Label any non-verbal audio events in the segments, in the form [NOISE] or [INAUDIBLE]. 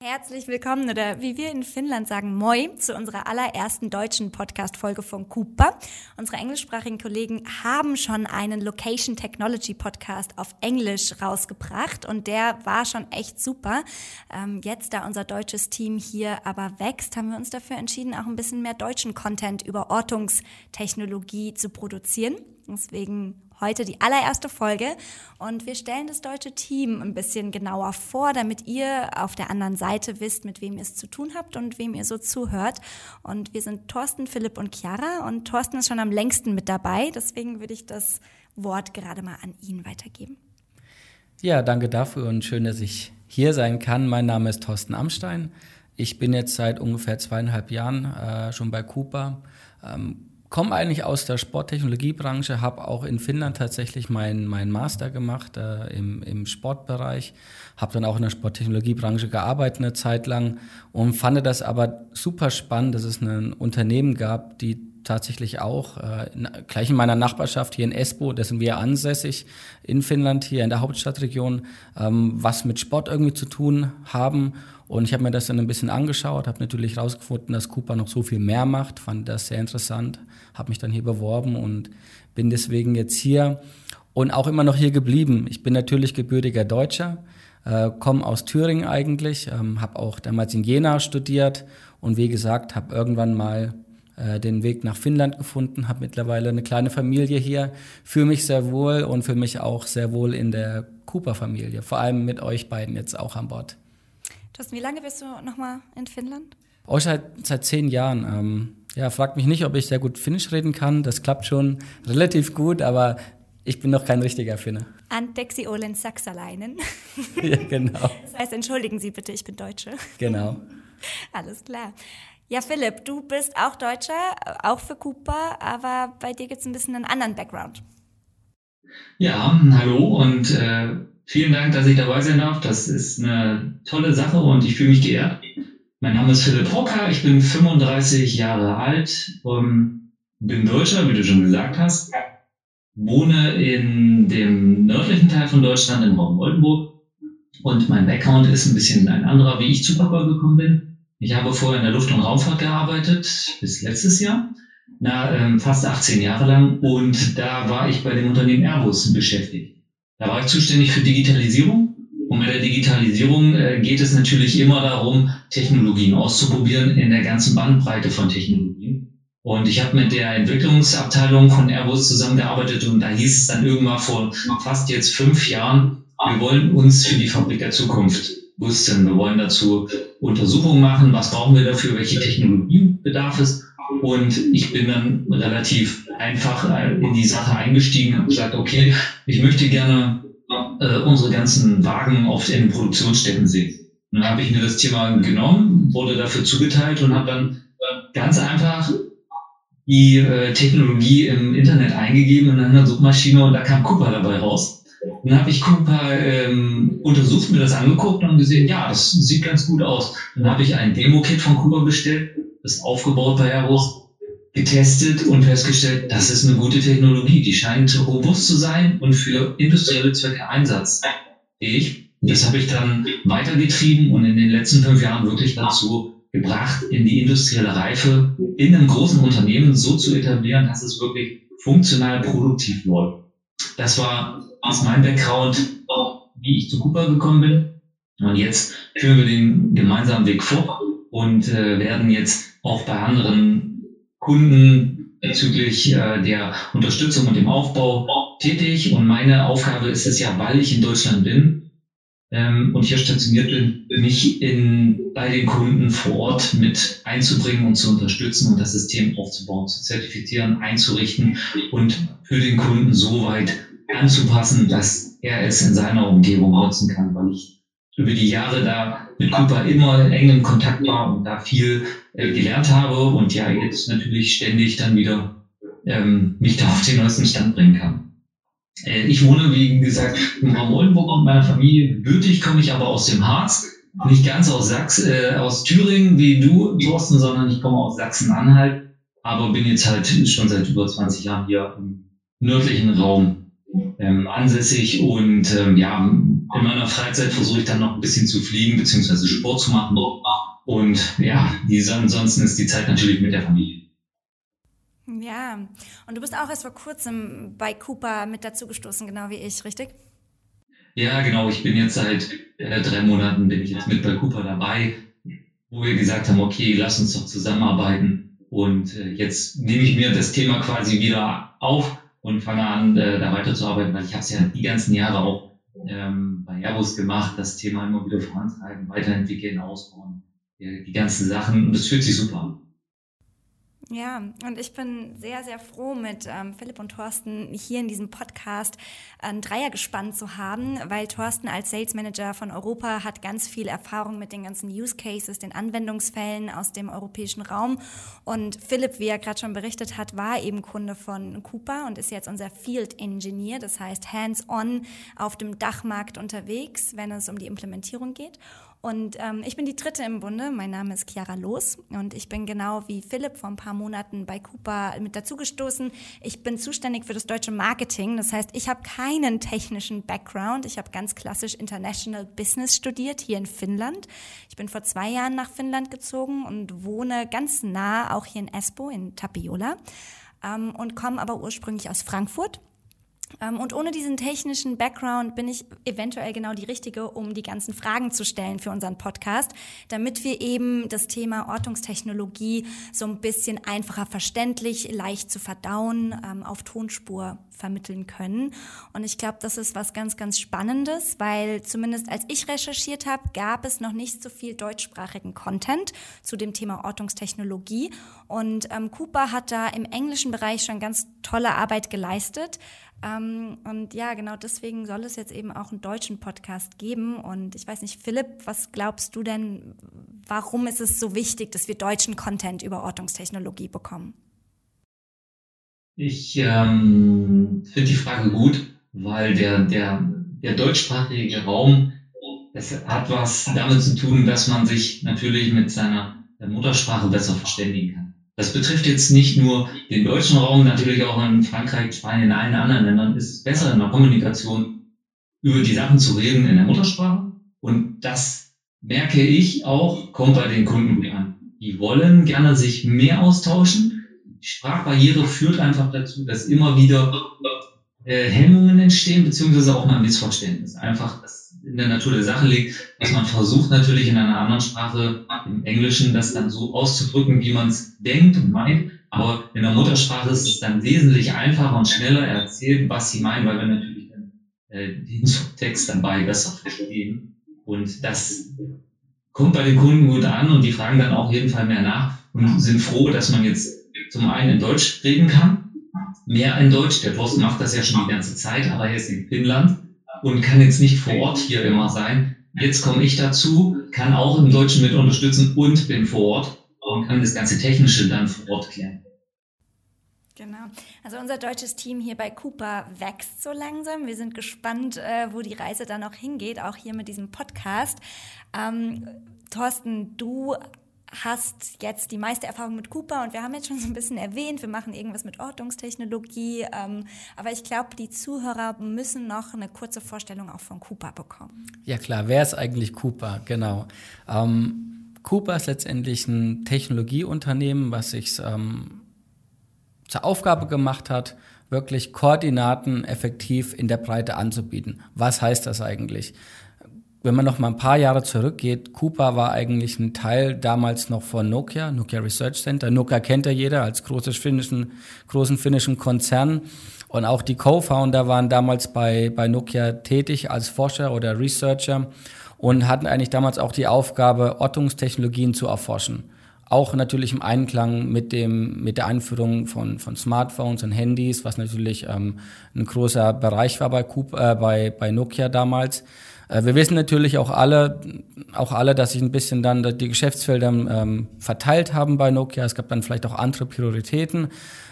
Herzlich willkommen oder wie wir in Finnland sagen, moi zu unserer allerersten deutschen Podcast-Folge von Cooper. Unsere englischsprachigen Kollegen haben schon einen Location Technology Podcast auf Englisch rausgebracht und der war schon echt super. Ähm, jetzt, da unser deutsches Team hier aber wächst, haben wir uns dafür entschieden, auch ein bisschen mehr deutschen Content über Ortungstechnologie zu produzieren. Deswegen heute die allererste Folge und wir stellen das deutsche Team ein bisschen genauer vor, damit ihr auf der anderen Seite wisst, mit wem ihr es zu tun habt und wem ihr so zuhört. Und wir sind Thorsten, Philipp und Chiara und Thorsten ist schon am längsten mit dabei, deswegen würde ich das Wort gerade mal an ihn weitergeben. Ja, danke dafür und schön, dass ich hier sein kann. Mein Name ist Thorsten Amstein. Ich bin jetzt seit ungefähr zweieinhalb Jahren äh, schon bei Cooper. Ähm, komme eigentlich aus der Sporttechnologiebranche, habe auch in Finnland tatsächlich meinen mein Master gemacht äh, im, im Sportbereich, habe dann auch in der Sporttechnologiebranche gearbeitet eine Zeit lang und fand das aber super spannend, dass es ein Unternehmen gab, die tatsächlich auch äh, gleich in meiner Nachbarschaft hier in Espoo, da sind wir ansässig in Finnland, hier in der Hauptstadtregion, ähm, was mit Sport irgendwie zu tun haben und ich habe mir das dann ein bisschen angeschaut, habe natürlich herausgefunden, dass Cooper noch so viel mehr macht, fand das sehr interessant, habe mich dann hier beworben und bin deswegen jetzt hier und auch immer noch hier geblieben. Ich bin natürlich gebürtiger Deutscher, äh, komme aus Thüringen eigentlich, ähm, habe auch damals in Jena studiert und wie gesagt, habe irgendwann mal äh, den Weg nach Finnland gefunden, habe mittlerweile eine kleine Familie hier, fühle mich sehr wohl und fühle mich auch sehr wohl in der Cooper-Familie, vor allem mit euch beiden jetzt auch an Bord. Thorsten, wie lange bist du nochmal in Finnland? Oh, seit, seit zehn Jahren. Ähm, ja, fragt mich nicht, ob ich sehr gut Finnisch reden kann. Das klappt schon relativ gut, aber ich bin noch kein richtiger Finne. Anteksi olen saksalainen. [LAUGHS] ja, genau. Das heißt, entschuldigen Sie bitte, ich bin Deutsche. Genau. Alles klar. Ja, Philipp, du bist auch Deutscher, auch für Cooper, aber bei dir gibt es ein bisschen einen anderen Background. Ja, hallo und äh, Vielen Dank, dass ich dabei sein darf. Das ist eine tolle Sache und ich fühle mich geehrt. Mein Name ist Philipp Hocker, ich bin 35 Jahre alt, ähm, bin Deutscher, wie du schon gesagt hast, wohne in dem nördlichen Teil von Deutschland, im Raum Oldenburg und mein Background ist ein bisschen ein anderer, wie ich zu Papa gekommen bin. Ich habe vorher in der Luft- und Raumfahrt gearbeitet, bis letztes Jahr, na, ähm, fast 18 Jahre lang und da war ich bei dem Unternehmen Airbus beschäftigt. Da war ich zuständig für Digitalisierung. Und bei der Digitalisierung äh, geht es natürlich immer darum, Technologien auszuprobieren in der ganzen Bandbreite von Technologien. Und ich habe mit der Entwicklungsabteilung von Airbus zusammengearbeitet und da hieß es dann irgendwann vor fast jetzt fünf Jahren, wir wollen uns für die Fabrik der Zukunft rüsten. Wir wollen dazu Untersuchungen machen, was brauchen wir dafür, welche Technologien bedarf es. Und ich bin dann relativ einfach äh, in die Sache eingestiegen und gesagt, okay, ich möchte gerne äh, unsere ganzen Wagen auf den Produktionsstätten sehen. Und dann habe ich mir das Thema genommen, wurde dafür zugeteilt und habe dann ganz einfach die äh, Technologie im Internet eingegeben in einer Suchmaschine und da kam Cooper dabei raus. Dann habe ich Cooper ähm, untersucht, mir das angeguckt und gesehen, ja, das sieht ganz gut aus. Dann habe ich ein Demo-Kit von Cooper bestellt, das aufgebaut bei Airbus getestet und festgestellt, das ist eine gute Technologie. Die scheint robust zu sein und für industrielle Zwecke einsatzfähig. Das habe ich dann weitergetrieben und in den letzten fünf Jahren wirklich dazu gebracht, in die industrielle Reife in einem großen Unternehmen so zu etablieren, dass es wirklich funktional produktiv läuft. Das war aus meinem Background, wie ich zu Cooper gekommen bin. Und jetzt führen wir den gemeinsamen Weg fort und äh, werden jetzt auch bei anderen Kunden bezüglich äh, der Unterstützung und dem Aufbau tätig. Und meine Aufgabe ist es ja, weil ich in Deutschland bin ähm, und hier stationiert bin, mich in, bei den Kunden vor Ort mit einzubringen und zu unterstützen und das System aufzubauen, zu zertifizieren, einzurichten und für den Kunden so weit anzupassen, dass er es in seiner Umgebung nutzen kann, weil ich über die Jahre da mit Cooper immer in Kontakt war und da viel äh, gelernt habe und ja jetzt natürlich ständig dann wieder ähm, mich da auf den neuesten Stand bringen kann. Äh, ich wohne, wie gesagt, im Raum Oldenburg mit meiner Familie. Gebürtig komme ich aber aus dem Harz. Nicht ganz aus Sachs, äh, aus Thüringen wie du, Thorsten, sondern ich komme aus Sachsen-Anhalt. Aber bin jetzt halt schon seit über 20 Jahren hier im nördlichen Raum ähm, ansässig und ähm, ja, in meiner Freizeit versuche ich dann noch ein bisschen zu fliegen beziehungsweise Sport zu machen. Und ja, die, ansonsten ist die Zeit natürlich mit der Familie. Ja, und du bist auch erst vor kurzem bei Cooper mit dazugestoßen, genau wie ich, richtig? Ja, genau. Ich bin jetzt seit äh, drei Monaten bin ich jetzt mit bei Cooper dabei, wo wir gesagt haben, okay, lass uns doch zusammenarbeiten. Und äh, jetzt nehme ich mir das Thema quasi wieder auf und fange an, äh, da weiterzuarbeiten, weil ich habe es ja die ganzen Jahre auch ähm, bei Airbus gemacht, das Thema immer wieder vorantreiben, weiterentwickeln, ausbauen, äh, die ganzen Sachen. Und das fühlt sich super an. Ja, und ich bin sehr, sehr froh, mit ähm, Philipp und Thorsten hier in diesem Podcast ein Dreier gespannt zu haben, weil Thorsten als Sales Manager von Europa hat ganz viel Erfahrung mit den ganzen Use Cases, den Anwendungsfällen aus dem europäischen Raum. Und Philipp, wie er gerade schon berichtet hat, war eben Kunde von Cooper und ist jetzt unser Field Engineer, das heißt hands-on auf dem Dachmarkt unterwegs, wenn es um die Implementierung geht. Und ähm, ich bin die dritte im Bunde. Mein Name ist Chiara Los und ich bin genau wie Philipp vor ein paar Monaten bei Cooper mit dazugestoßen. Ich bin zuständig für das deutsche Marketing. Das heißt, ich habe keinen technischen Background. Ich habe ganz klassisch International Business studiert hier in Finnland. Ich bin vor zwei Jahren nach Finnland gezogen und wohne ganz nah auch hier in Espoo in Tapiola ähm, und komme aber ursprünglich aus Frankfurt und ohne diesen technischen Background bin ich eventuell genau die Richtige, um die ganzen Fragen zu stellen für unseren Podcast, damit wir eben das Thema Ortungstechnologie so ein bisschen einfacher verständlich, leicht zu verdauen, ähm, auf Tonspur vermitteln können. Und ich glaube, das ist was ganz, ganz Spannendes, weil zumindest als ich recherchiert habe, gab es noch nicht so viel deutschsprachigen Content zu dem Thema Ortungstechnologie. Und ähm, Cooper hat da im englischen Bereich schon ganz tolle Arbeit geleistet. Ähm, und ja, genau deswegen soll es jetzt eben auch einen deutschen Podcast geben. Und ich weiß nicht, Philipp, was glaubst du denn, warum ist es so wichtig, dass wir deutschen Content über Ortungstechnologie bekommen? Ich ähm, finde die Frage gut, weil der, der, der deutschsprachige Raum, es hat was damit zu tun, dass man sich natürlich mit seiner Muttersprache besser verständigen kann. Das betrifft jetzt nicht nur den deutschen Raum, natürlich auch in Frankreich, Spanien, in allen anderen Ländern ist es besser in der Kommunikation über die Sachen zu reden in der Muttersprache. Und das merke ich auch, kommt bei den Kunden gut an. Die wollen gerne sich mehr austauschen. Die Sprachbarriere führt einfach dazu, dass immer wieder äh, Hemmungen entstehen, beziehungsweise auch mal Missverständnis. Einfach, dass in der Natur der Sache liegt, dass man versucht natürlich in einer anderen Sprache, im Englischen, das dann so auszudrücken, wie man es denkt und meint. Aber in der Muttersprache ist es dann wesentlich einfacher und schneller erzählt, was sie meinen, weil wir natürlich dann, äh, den Subtext dabei besser verstehen. Und das kommt bei den Kunden gut an und die fragen dann auch jeden Fall mehr nach und sind froh, dass man jetzt zum einen in Deutsch reden kann mehr in Deutsch. Der Thorsten macht das ja schon die ganze Zeit, aber er ist in Finnland und kann jetzt nicht vor Ort hier immer sein. Jetzt komme ich dazu, kann auch im Deutschen mit unterstützen und bin vor Ort und kann das ganze Technische dann vor Ort klären. Genau. Also unser deutsches Team hier bei Cooper wächst so langsam. Wir sind gespannt, äh, wo die Reise dann auch hingeht, auch hier mit diesem Podcast. Ähm, Thorsten, du hast jetzt die meiste Erfahrung mit Cooper und wir haben jetzt schon so ein bisschen erwähnt, wir machen irgendwas mit Ortungstechnologie, ähm, aber ich glaube, die Zuhörer müssen noch eine kurze Vorstellung auch von Cooper bekommen. Ja klar, wer ist eigentlich Cooper? Genau. Ähm, Cooper ist letztendlich ein Technologieunternehmen, was sich ähm, zur Aufgabe gemacht hat, wirklich Koordinaten effektiv in der Breite anzubieten. Was heißt das eigentlich? Wenn man noch mal ein paar Jahre zurückgeht, Cooper war eigentlich ein Teil damals noch von Nokia, Nokia Research Center. Nokia kennt ja jeder als großes finnischen, großen finnischen Konzern. Und auch die Co-Founder waren damals bei, bei Nokia tätig als Forscher oder Researcher und hatten eigentlich damals auch die Aufgabe, Ortungstechnologien zu erforschen. Auch natürlich im Einklang mit dem, mit der Einführung von, von Smartphones und Handys, was natürlich ähm, ein großer Bereich war bei, Cooper, äh, bei, bei Nokia damals. Äh, wir wissen natürlich auch alle, auch alle, dass sich ein bisschen dann die Geschäftsfelder ähm, verteilt haben bei Nokia. Es gab dann vielleicht auch andere Prioritäten.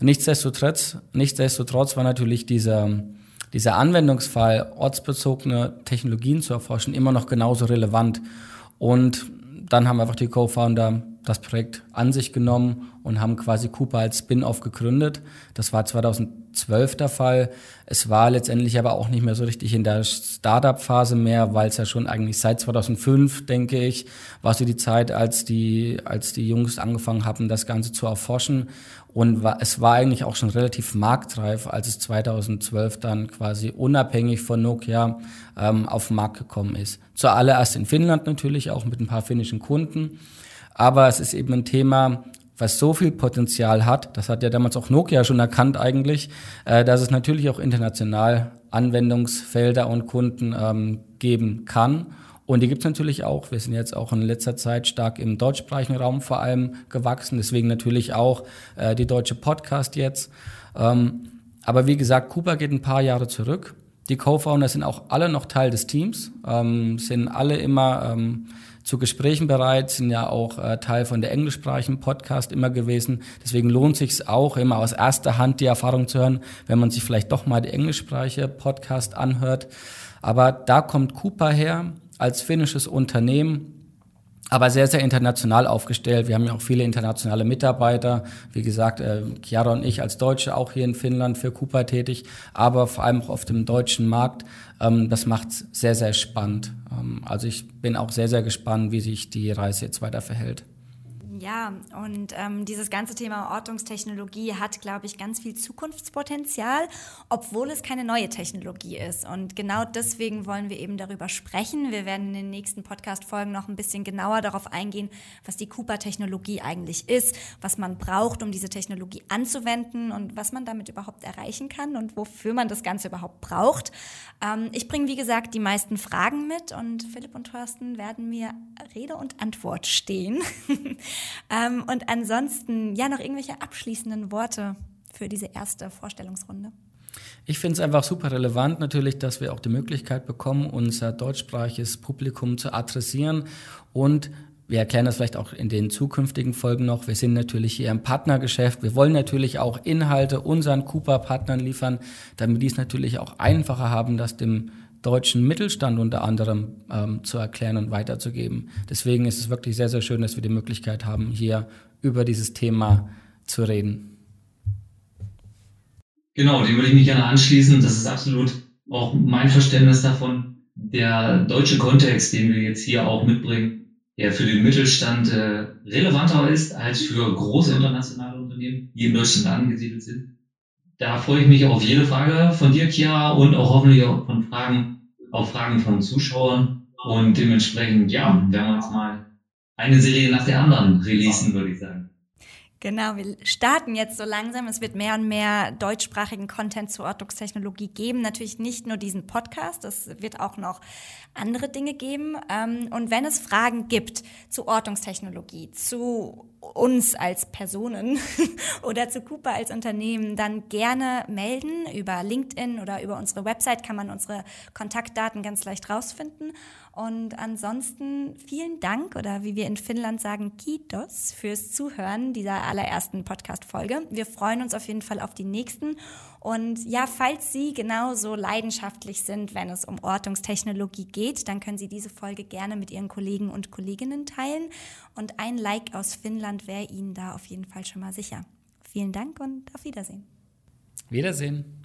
Nichtsdestotrotz, nichtsdestotrotz war natürlich dieser, dieser Anwendungsfall, ortsbezogene Technologien zu erforschen, immer noch genauso relevant. Und dann haben einfach die Co-Founder das Projekt an sich genommen und haben quasi Cooper als Spin-off gegründet. Das war 2012 der Fall. Es war letztendlich aber auch nicht mehr so richtig in der Startup-Phase mehr, weil es ja schon eigentlich seit 2005, denke ich, war so die Zeit, als die, als die Jungs angefangen haben, das Ganze zu erforschen. Und es war eigentlich auch schon relativ marktreif, als es 2012 dann quasi unabhängig von Nokia ähm, auf den Markt gekommen ist. Zuallererst in Finnland natürlich, auch mit ein paar finnischen Kunden. Aber es ist eben ein Thema, was so viel Potenzial hat, das hat ja damals auch Nokia schon erkannt eigentlich, äh, dass es natürlich auch international Anwendungsfelder und Kunden ähm, geben kann. Und die gibt es natürlich auch. Wir sind jetzt auch in letzter Zeit stark im deutschsprachigen Raum vor allem gewachsen. Deswegen natürlich auch äh, die deutsche Podcast jetzt. Ähm, aber wie gesagt, Cooper geht ein paar Jahre zurück. Die Co-Founder sind auch alle noch Teil des Teams, ähm, sind alle immer ähm, zu Gesprächen bereit, sind ja auch äh, Teil von der englischsprachigen Podcast immer gewesen. Deswegen lohnt sich auch immer aus erster Hand die Erfahrung zu hören, wenn man sich vielleicht doch mal die englischsprachige Podcast anhört. Aber da kommt Cooper her als finnisches Unternehmen, aber sehr, sehr international aufgestellt. Wir haben ja auch viele internationale Mitarbeiter. Wie gesagt, äh, Chiara und ich als Deutsche auch hier in Finnland für Cooper tätig, aber vor allem auch auf dem deutschen Markt. Ähm, das macht sehr, sehr spannend. Ähm, also ich bin auch sehr, sehr gespannt, wie sich die Reise jetzt weiter verhält. Ja, und ähm, dieses ganze Thema Ortungstechnologie hat, glaube ich, ganz viel Zukunftspotenzial, obwohl es keine neue Technologie ist. Und genau deswegen wollen wir eben darüber sprechen. Wir werden in den nächsten Podcast-Folgen noch ein bisschen genauer darauf eingehen, was die Cooper-Technologie eigentlich ist, was man braucht, um diese Technologie anzuwenden und was man damit überhaupt erreichen kann und wofür man das Ganze überhaupt braucht. Ähm, ich bringe, wie gesagt, die meisten Fragen mit und Philipp und Thorsten werden mir Rede und Antwort stehen. [LAUGHS] Ähm, und ansonsten, ja, noch irgendwelche abschließenden Worte für diese erste Vorstellungsrunde. Ich finde es einfach super relevant natürlich, dass wir auch die Möglichkeit bekommen, unser deutschsprachiges Publikum zu adressieren und wir erklären das vielleicht auch in den zukünftigen Folgen noch. Wir sind natürlich hier im Partnergeschäft. Wir wollen natürlich auch Inhalte unseren Cooper-Partnern liefern, damit die es natürlich auch einfacher haben, das dem deutschen Mittelstand unter anderem ähm, zu erklären und weiterzugeben. Deswegen ist es wirklich sehr, sehr schön, dass wir die Möglichkeit haben, hier über dieses Thema zu reden. Genau, dem würde ich mich gerne anschließen. Das ist absolut auch mein Verständnis davon. Der deutsche Kontext, den wir jetzt hier auch mitbringen, der für den Mittelstand äh, relevanter ist als für große internationale Unternehmen, die in Deutschland angesiedelt sind. Da freue ich mich auf jede Frage von dir, Chiara, und auch hoffentlich auch von Fragen, auf Fragen von Zuschauern. Und dementsprechend, ja, werden wir jetzt mal eine Serie nach der anderen releasen, würde ich sagen. Genau, wir starten jetzt so langsam. Es wird mehr und mehr deutschsprachigen Content zur Ortungstechnologie geben. Natürlich nicht nur diesen Podcast, es wird auch noch andere Dinge geben. Ähm, und wenn es Fragen gibt zu Ortungstechnologie, zu uns als Personen [LAUGHS] oder zu Cooper als Unternehmen, dann gerne melden. Über LinkedIn oder über unsere Website kann man unsere Kontaktdaten ganz leicht rausfinden. Und ansonsten vielen Dank oder wie wir in Finnland sagen, Kiitos fürs Zuhören dieser allerersten Podcast-Folge. Wir freuen uns auf jeden Fall auf die nächsten. Und ja, falls Sie genauso leidenschaftlich sind, wenn es um Ortungstechnologie geht, dann können Sie diese Folge gerne mit Ihren Kollegen und Kolleginnen teilen. Und ein Like aus Finnland wäre Ihnen da auf jeden Fall schon mal sicher. Vielen Dank und auf Wiedersehen. Wiedersehen.